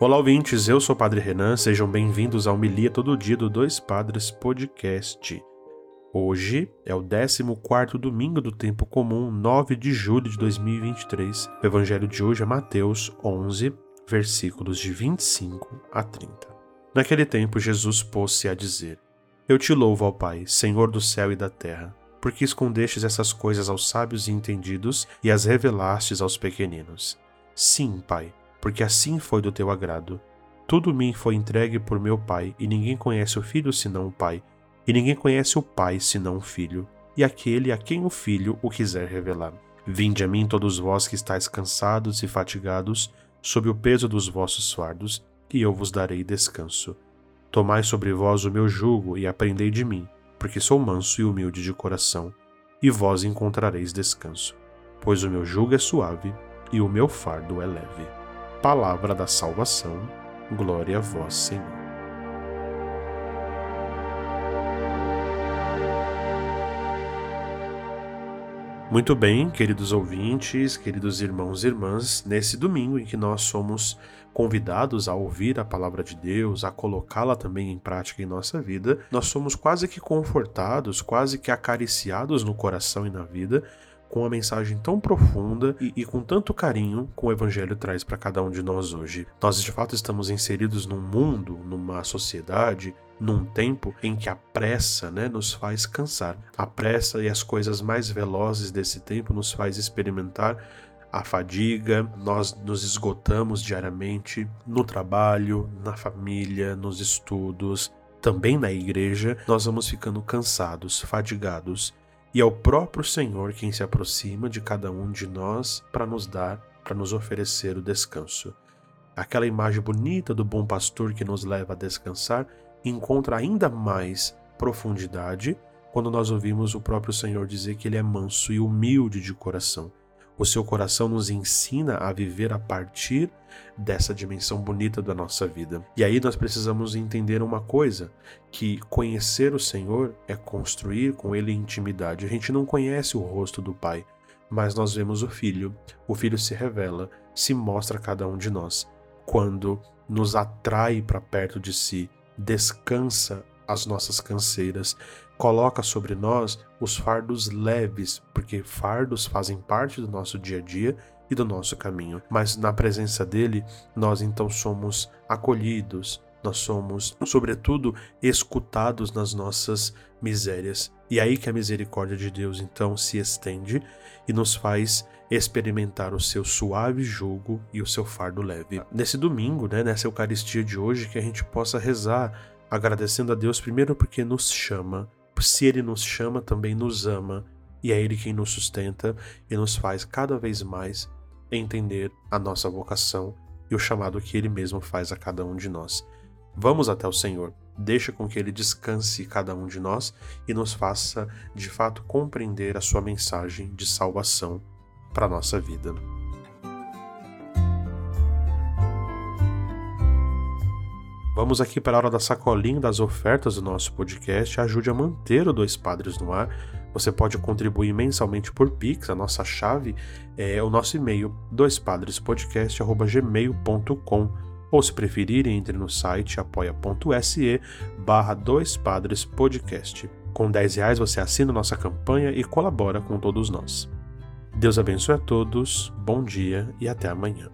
Olá, ouvintes, eu sou o Padre Renan, sejam bem-vindos ao Milia Todo Dia do Dois Padres Podcast. Hoje é o 14 domingo do tempo comum, 9 de julho de 2023. O evangelho de hoje é Mateus 11, versículos de 25 a 30. Naquele tempo, Jesus pôs-se a dizer: Eu te louvo, Pai, Senhor do céu e da terra, porque escondestes essas coisas aos sábios e entendidos e as revelastes aos pequeninos. Sim, Pai porque assim foi do teu agrado. Tudo me foi entregue por meu Pai, e ninguém conhece o Filho senão o Pai, e ninguém conhece o Pai senão o Filho, e aquele a quem o Filho o quiser revelar. Vinde a mim todos vós que estáis cansados e fatigados, sob o peso dos vossos fardos, e eu vos darei descanso. Tomai sobre vós o meu jugo e aprendei de mim, porque sou manso e humilde de coração, e vós encontrareis descanso. Pois o meu jugo é suave e o meu fardo é leve palavra da salvação. Glória a vós, Senhor. Muito bem, queridos ouvintes, queridos irmãos e irmãs, nesse domingo em que nós somos convidados a ouvir a palavra de Deus, a colocá-la também em prática em nossa vida, nós somos quase que confortados, quase que acariciados no coração e na vida com uma mensagem tão profunda e, e com tanto carinho que o Evangelho traz para cada um de nós hoje. Nós de fato estamos inseridos num mundo, numa sociedade, num tempo em que a pressa né, nos faz cansar. A pressa e as coisas mais velozes desse tempo nos faz experimentar a fadiga, nós nos esgotamos diariamente no trabalho, na família, nos estudos, também na igreja, nós vamos ficando cansados, fadigados e é o próprio Senhor quem se aproxima de cada um de nós para nos dar, para nos oferecer o descanso. Aquela imagem bonita do bom pastor que nos leva a descansar encontra ainda mais profundidade quando nós ouvimos o próprio Senhor dizer que ele é manso e humilde de coração. O seu coração nos ensina a viver a partir dessa dimensão bonita da nossa vida. E aí nós precisamos entender uma coisa, que conhecer o Senhor é construir com ele intimidade. A gente não conhece o rosto do Pai, mas nós vemos o Filho. O Filho se revela, se mostra a cada um de nós. Quando nos atrai para perto de si, descansa as nossas canseiras, coloca sobre nós os fardos leves, porque fardos fazem parte do nosso dia a dia e do nosso caminho. Mas na presença dele, nós então somos acolhidos, nós somos, sobretudo, escutados nas nossas misérias. E aí que a misericórdia de Deus então se estende e nos faz experimentar o seu suave jugo e o seu fardo leve. Nesse domingo, né, nessa Eucaristia de hoje, que a gente possa rezar agradecendo a Deus primeiro porque nos chama, se Ele nos chama, também nos ama, e é Ele quem nos sustenta e nos faz cada vez mais entender a nossa vocação e o chamado que Ele mesmo faz a cada um de nós. Vamos até o Senhor, deixa com que Ele descanse cada um de nós e nos faça de fato compreender a Sua mensagem de salvação para a nossa vida. Vamos aqui para a hora da sacolinha das ofertas do nosso podcast. Ajude a manter o Dois Padres no ar. Você pode contribuir mensalmente por Pix. A nossa chave é o nosso e-mail, doispadrespodcast.gmail.com ou se preferirem, entre no site apoia.se barra Dois. Com 10 reais você assina nossa campanha e colabora com todos nós. Deus abençoe a todos, bom dia e até amanhã.